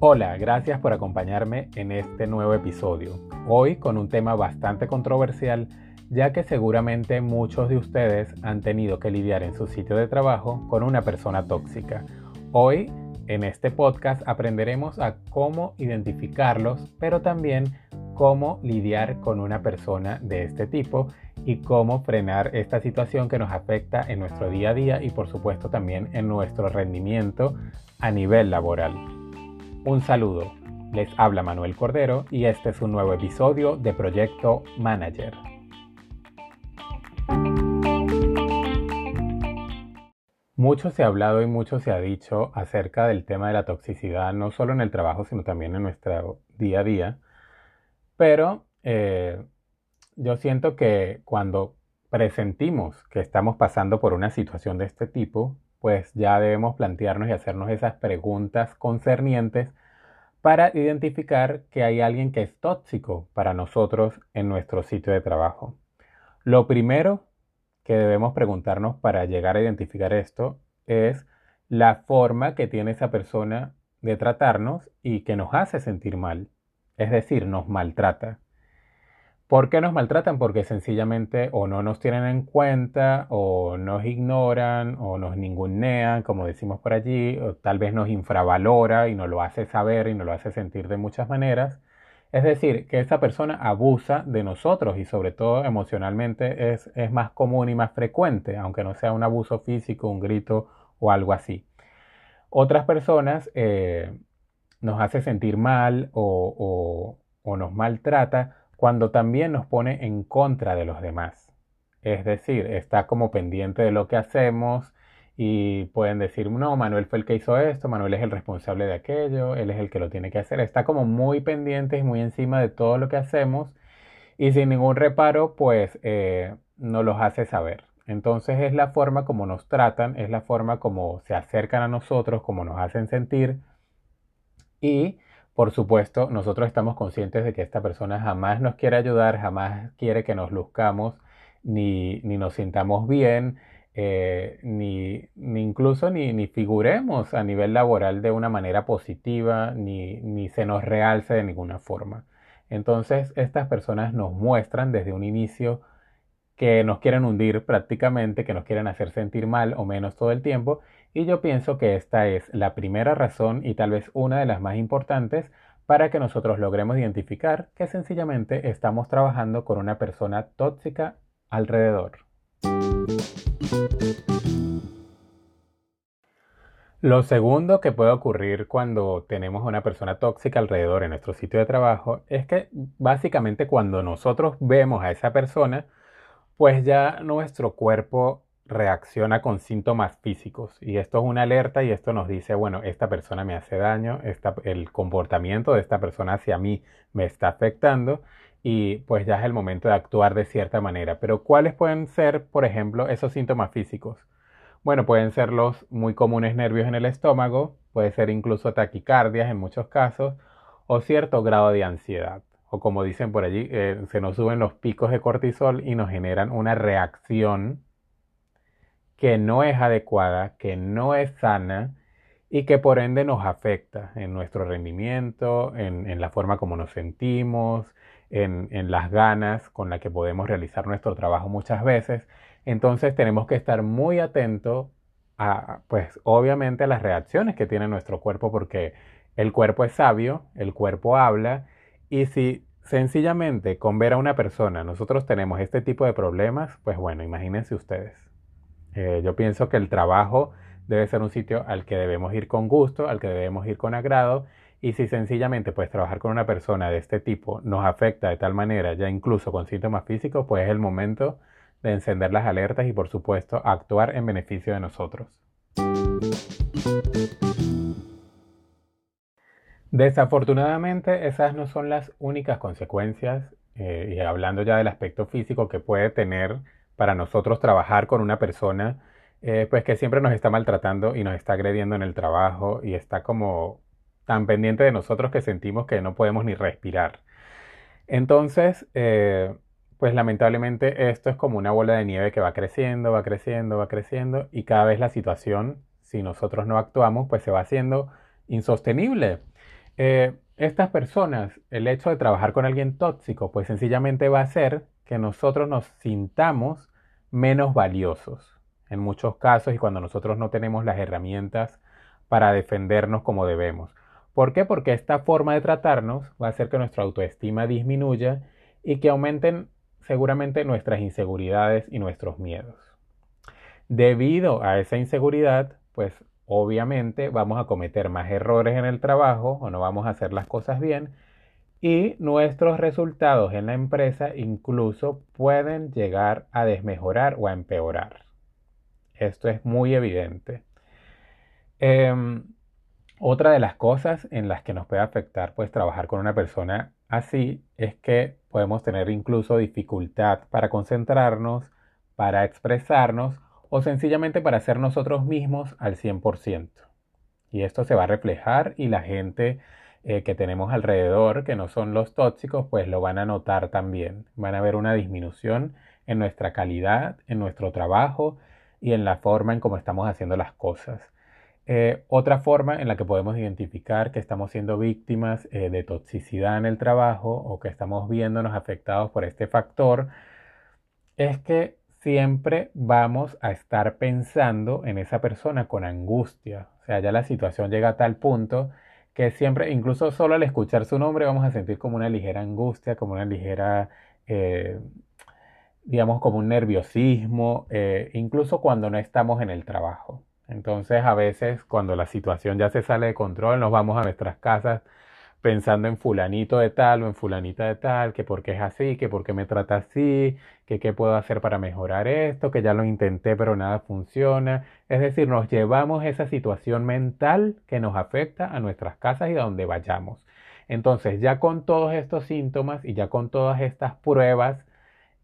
Hola, gracias por acompañarme en este nuevo episodio. Hoy con un tema bastante controversial, ya que seguramente muchos de ustedes han tenido que lidiar en su sitio de trabajo con una persona tóxica. Hoy en este podcast aprenderemos a cómo identificarlos, pero también cómo lidiar con una persona de este tipo y cómo frenar esta situación que nos afecta en nuestro día a día y por supuesto también en nuestro rendimiento a nivel laboral. Un saludo, les habla Manuel Cordero y este es un nuevo episodio de Proyecto Manager. Mucho se ha hablado y mucho se ha dicho acerca del tema de la toxicidad, no solo en el trabajo, sino también en nuestro día a día. Pero eh, yo siento que cuando presentimos que estamos pasando por una situación de este tipo, pues ya debemos plantearnos y hacernos esas preguntas concernientes para identificar que hay alguien que es tóxico para nosotros en nuestro sitio de trabajo. Lo primero que debemos preguntarnos para llegar a identificar esto es la forma que tiene esa persona de tratarnos y que nos hace sentir mal, es decir, nos maltrata. ¿Por qué nos maltratan? Porque sencillamente o no nos tienen en cuenta, o nos ignoran, o nos ningunean, como decimos por allí, o tal vez nos infravalora y nos lo hace saber y nos lo hace sentir de muchas maneras. Es decir, que esa persona abusa de nosotros y sobre todo emocionalmente es, es más común y más frecuente, aunque no sea un abuso físico, un grito o algo así. Otras personas eh, nos hace sentir mal o, o, o nos maltrata cuando también nos pone en contra de los demás. Es decir, está como pendiente de lo que hacemos y pueden decir, no, Manuel fue el que hizo esto, Manuel es el responsable de aquello, él es el que lo tiene que hacer. Está como muy pendiente y muy encima de todo lo que hacemos y sin ningún reparo, pues eh, nos los hace saber. Entonces es la forma como nos tratan, es la forma como se acercan a nosotros, como nos hacen sentir y por supuesto, nosotros estamos conscientes de que esta persona jamás nos quiere ayudar, jamás quiere que nos luzcamos, ni, nos sintamos bien, eh, ni, incluso ni, figuremos a nivel laboral de una manera positiva, ni, ni se nos realce de ninguna forma. Entonces, estas personas nos muestran desde un inicio que nos quieren hundir prácticamente, que nos quieren hacer sentir mal o menos todo el tiempo y yo pienso que esta es la primera razón y tal vez una de las más importantes para que nosotros logremos identificar que sencillamente estamos trabajando con una persona tóxica alrededor. Lo segundo que puede ocurrir cuando tenemos una persona tóxica alrededor en nuestro sitio de trabajo es que básicamente cuando nosotros vemos a esa persona, pues ya nuestro cuerpo reacciona con síntomas físicos y esto es una alerta y esto nos dice, bueno, esta persona me hace daño, el comportamiento de esta persona hacia mí me está afectando y pues ya es el momento de actuar de cierta manera. Pero ¿cuáles pueden ser, por ejemplo, esos síntomas físicos? Bueno, pueden ser los muy comunes nervios en el estómago, puede ser incluso taquicardias en muchos casos o cierto grado de ansiedad. O como dicen por allí, eh, se nos suben los picos de cortisol y nos generan una reacción que no es adecuada, que no es sana y que por ende nos afecta en nuestro rendimiento, en, la forma como nos sentimos, en, en, las ganas con las que podemos realizar nuestro trabajo muchas veces. Entonces tenemos que estar muy atentos a, pues obviamente a las reacciones que tiene nuestro cuerpo porque el cuerpo es sabio, el cuerpo habla y si sencillamente con ver a una persona nosotros tenemos este tipo de problemas, pues bueno, imagínense ustedes. Eh, yo pienso que el trabajo debe ser un sitio al que debemos ir con gusto, al que debemos ir con agrado. Y si sencillamente pues trabajar con una persona de este tipo nos afecta de tal manera, ya incluso con síntomas físicos, pues es el momento de encender las alertas y por supuesto actuar en beneficio de nosotros. Desafortunadamente esas no son las únicas consecuencias, eh, y hablando ya del aspecto físico que puede tener para nosotros trabajar con una persona eh, pues que siempre nos está maltratando y nos está agrediendo en el trabajo y está como tan pendiente de nosotros que sentimos que no podemos ni respirar. Entonces, eh, pues lamentablemente esto es como una bola de nieve que va creciendo, va creciendo, va creciendo y cada vez la situación, si nosotros no actuamos, pues se va haciendo insostenible. eh, estas personas, el hecho de trabajar con alguien tóxico, pues sencillamente va a hacer que nosotros nos sintamos menos valiosos en muchos casos y cuando nosotros no tenemos las herramientas para defendernos como debemos. ¿Por qué? Porque esta forma de tratarnos va a hacer que nuestra autoestima disminuya y que aumenten seguramente nuestras inseguridades y nuestros miedos. Debido a esa inseguridad, pues obviamente vamos a cometer más errores en el trabajo o no vamos a hacer las cosas bien y nuestros resultados en la empresa incluso pueden llegar a desmejorar o a empeorar. Esto es muy evidente. Em, otra de las cosas en las que nos puede afectar pues trabajar con una persona así es que podemos tener incluso dificultad para concentrarnos, para expresarnos o sencillamente para ser nosotros mismos al 100%. Y esto se va a reflejar y la gente eh, que tenemos alrededor, que no son los tóxicos, pues lo van a notar también. Van a ver una disminución en nuestra calidad, en nuestro trabajo y en la forma en cómo estamos haciendo las cosas. Eh, otra forma en la que podemos identificar que estamos siendo víctimas eh, de toxicidad en el trabajo o que estamos viéndonos afectados por este factor es que siempre vamos a estar pensando en esa persona con angustia. O sea, ya la situación llega a tal punto que siempre, incluso solo al escuchar su nombre, vamos a sentir como una ligera angustia, como una ligera, eh, digamos, como un nerviosismo, eh, incluso cuando no estamos en el trabajo. Entonces, a veces, cuando la situación ya se sale de control, nos vamos a nuestras casas pensando en fulanito de tal o en fulanita de tal, que por qué es así, que por qué me trata así, que qué puedo hacer para mejorar esto, que ya lo intenté pero nada funciona. Es decir, nos llevamos esa situación mental que nos afecta a nuestras casas y a donde vayamos. Entonces, ya con todos estos síntomas y ya con todas estas pruebas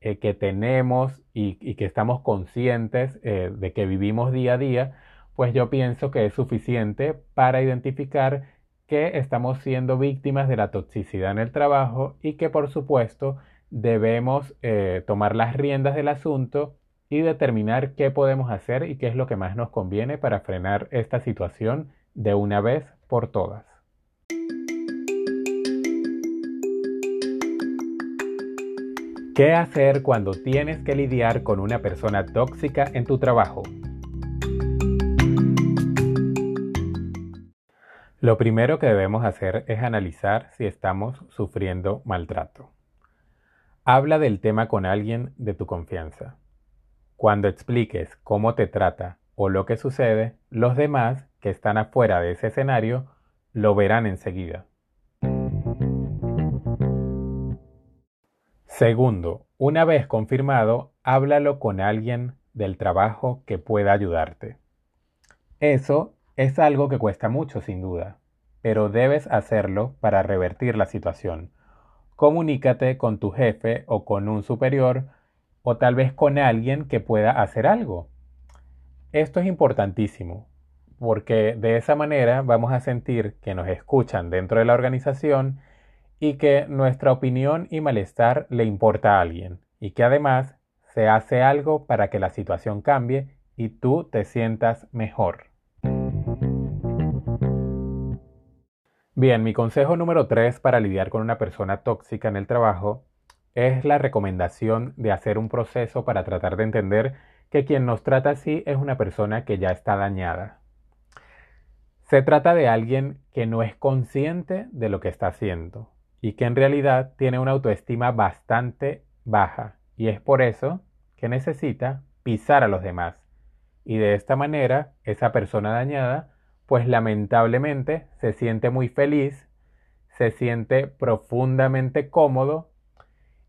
eh, que tenemos y, que estamos conscientes eh, de que vivimos día a día, pues yo pienso que es suficiente para identificar que estamos siendo víctimas de la toxicidad en el trabajo y que por supuesto debemos eh, tomar las riendas del asunto y determinar qué podemos hacer y qué es lo que más nos conviene para frenar esta situación de una vez por todas. ¿Qué hacer cuando tienes que lidiar con una persona tóxica en tu trabajo? Lo primero que debemos hacer es analizar si estamos sufriendo maltrato. Habla del tema con alguien de tu confianza. Cuando expliques cómo te trata o lo que sucede, los demás que están afuera de ese escenario lo verán enseguida. Segundo, una vez confirmado, háblalo con alguien del trabajo que pueda ayudarte. Eso es algo que cuesta mucho, sin duda, pero debes hacerlo para revertir la situación. Comunícate con tu jefe o con un superior o tal vez con alguien que pueda hacer algo. Esto es importantísimo porque de esa manera vamos a sentir que nos escuchan dentro de la organización y que nuestra opinión y malestar le importa a alguien y que además se hace algo para que la situación cambie y tú te sientas mejor. Bien, mi consejo número 3 para lidiar con una persona tóxica en el trabajo es la recomendación de hacer un proceso para tratar de entender que quien nos trata así es una persona que ya está dañada. Se trata de alguien que no es consciente de lo que está haciendo y que en realidad tiene una autoestima bastante baja y es por eso que necesita pisar a los demás. Y de esta manera, esa persona dañada pues lamentablemente se siente muy feliz, se siente profundamente cómodo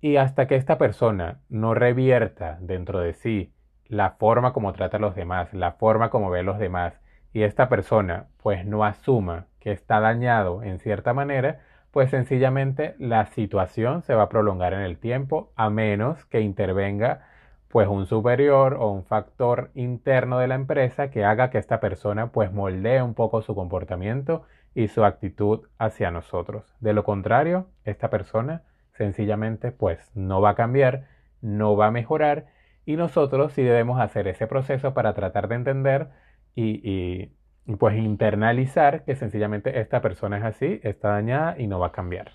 y hasta que esta persona no revierta dentro de sí la forma como trata a los demás, la forma como ve a los demás y esta persona pues no asuma que está dañado en cierta manera, pues sencillamente la situación se va a prolongar en el tiempo a menos que intervenga pues un superior o un factor interno de la empresa que haga que esta persona pues moldee un poco su comportamiento y su actitud hacia nosotros. De lo contrario, esta persona sencillamente pues no va a cambiar, no va a mejorar y nosotros sí debemos hacer ese proceso para tratar de entender y, pues internalizar que sencillamente esta persona es así, está dañada y no va a cambiar.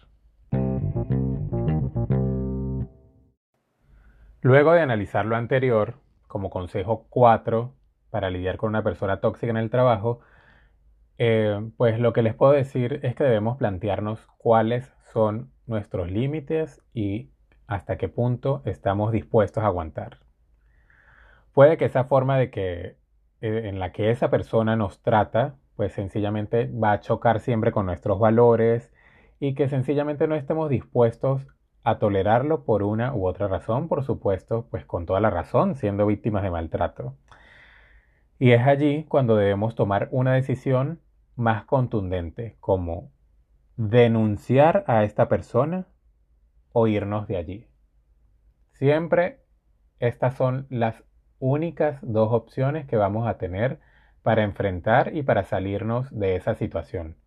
Luego de analizar lo anterior, como consejo 4 para lidiar con una persona tóxica en el trabajo, eh, pues lo que les puedo decir es que debemos plantearnos cuáles son nuestros límites y hasta qué punto estamos dispuestos a aguantar. Puede que esa forma de que eh, en la que esa persona nos trata, pues sencillamente va a chocar siempre con nuestros valores y que sencillamente no estemos dispuestos a tolerarlo por una u otra razón, por supuesto, pues con toda la razón, siendo víctimas de maltrato. Y es allí cuando debemos tomar una decisión más contundente, como denunciar a esta persona o irnos de allí. Siempre estas son las únicas dos opciones que vamos a tener para enfrentar y para salirnos de esa situación.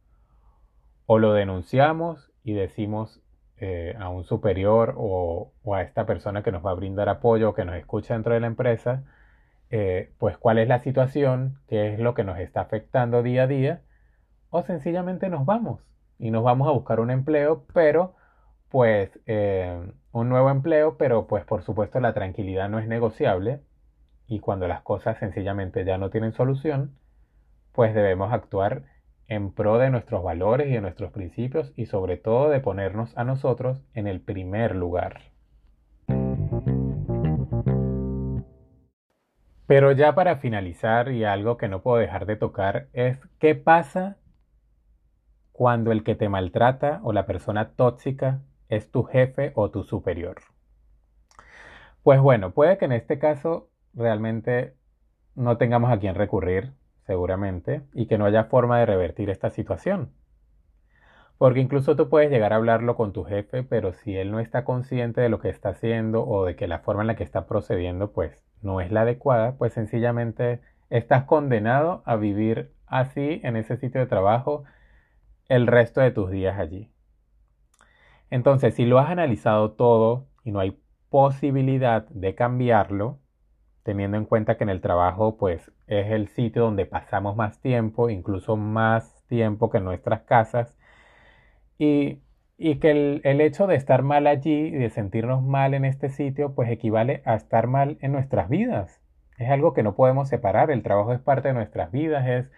O lo denunciamos y decimos eh, a un superior o, a esta persona que nos va a brindar apoyo o que nos escucha dentro de la empresa, eh, pues cuál es la situación, qué es lo que nos está afectando día a día, o sencillamente nos vamos y nos vamos a buscar un empleo, pero pues eh, un nuevo empleo, pero pues por supuesto la tranquilidad no es negociable y cuando las cosas sencillamente ya no tienen solución, pues debemos actuar en pro de nuestros valores y de nuestros principios y sobre todo de ponernos a nosotros en el primer lugar. Pero ya para finalizar y algo que no puedo dejar de tocar es qué pasa cuando el que te maltrata o la persona tóxica es tu jefe o tu superior. Pues bueno, puede que en este caso realmente no tengamos a quién recurrir, seguramente, y que no haya forma de revertir esta situación. Porque incluso tú puedes llegar a hablarlo con tu jefe, pero si él no está consciente de lo que está haciendo o de que la forma en la que está procediendo pues no es la adecuada, pues sencillamente estás condenado a vivir así en ese sitio de trabajo el resto de tus días allí. Entonces, si lo has analizado todo y no hay posibilidad de cambiarlo, teniendo en cuenta que en el trabajo pues es el sitio donde pasamos más tiempo, incluso más tiempo que en nuestras casas, y, que el, el, hecho de estar mal allí y de sentirnos mal en este sitio pues equivale a estar mal en nuestras vidas. Es algo que no podemos separar, el trabajo es parte de nuestras vidas, es,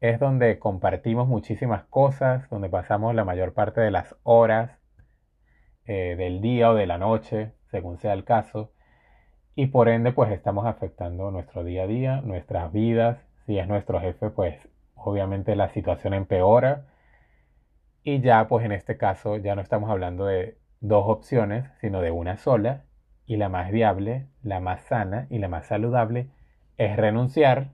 es donde compartimos muchísimas cosas, donde pasamos la mayor parte de las horas eh, del día o de la noche, según sea el caso y por ende pues estamos afectando nuestro día a día, nuestras vidas. Si es nuestro jefe pues obviamente la situación empeora y ya pues en este caso ya no estamos hablando de dos opciones sino de una sola y la más viable, la más sana y la más saludable es renunciar.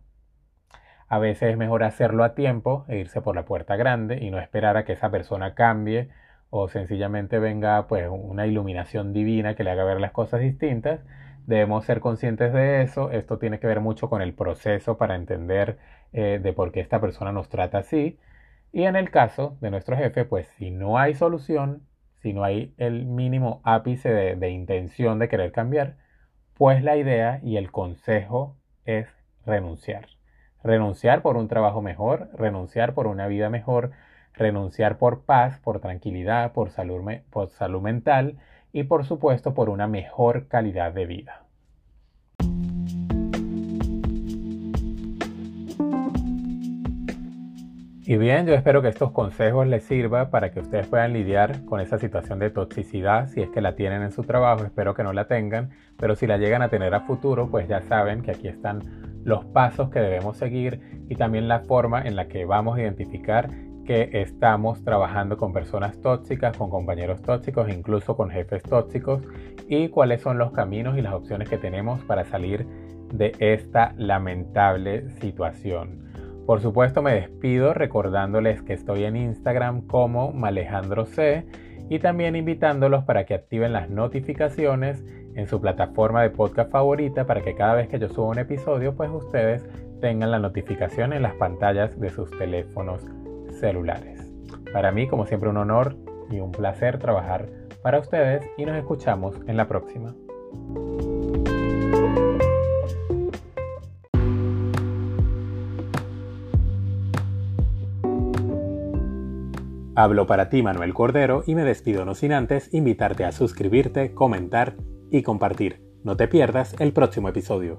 A veces es mejor hacerlo a tiempo e irse por la puerta grande y no esperar a que esa persona cambie o sencillamente venga pues una iluminación divina que le haga ver las cosas distintas Debemos ser conscientes de eso. Esto tiene que ver mucho con el proceso para entender eh, de por qué esta persona nos trata así. Y en el caso de nuestro jefe, pues si no hay solución, si no hay el mínimo ápice de, de intención de querer cambiar, pues la idea y el consejo es renunciar. Renunciar por un trabajo mejor, renunciar por una vida mejor, renunciar por paz, por tranquilidad, por salud, por salud mental y por supuesto por una mejor calidad de vida. Y bien, yo espero que estos consejos les sirvan para que ustedes puedan lidiar con esa situación de toxicidad, si es que la tienen en su trabajo, espero que no la tengan, pero si la llegan a tener a futuro, pues ya saben que aquí están los pasos que debemos seguir y también la forma en la que vamos a identificar que estamos trabajando con personas tóxicas, con compañeros tóxicos, incluso con jefes tóxicos y cuáles son los caminos y las opciones que tenemos para salir de esta lamentable situación. Por supuesto me despido recordándoles que estoy en Instagram como Malejandro C y también invitándolos para que activen las notificaciones en su plataforma de podcast favorita para que cada vez que yo suba un episodio pues ustedes tengan la notificación en las pantallas de sus teléfonos celulares. Para mí, como siempre, un honor y un placer trabajar para ustedes y nos escuchamos en la próxima. Hablo para ti Manuel Cordero y me despido no sin antes invitarte a suscribirte, comentar y compartir. No te pierdas el próximo episodio.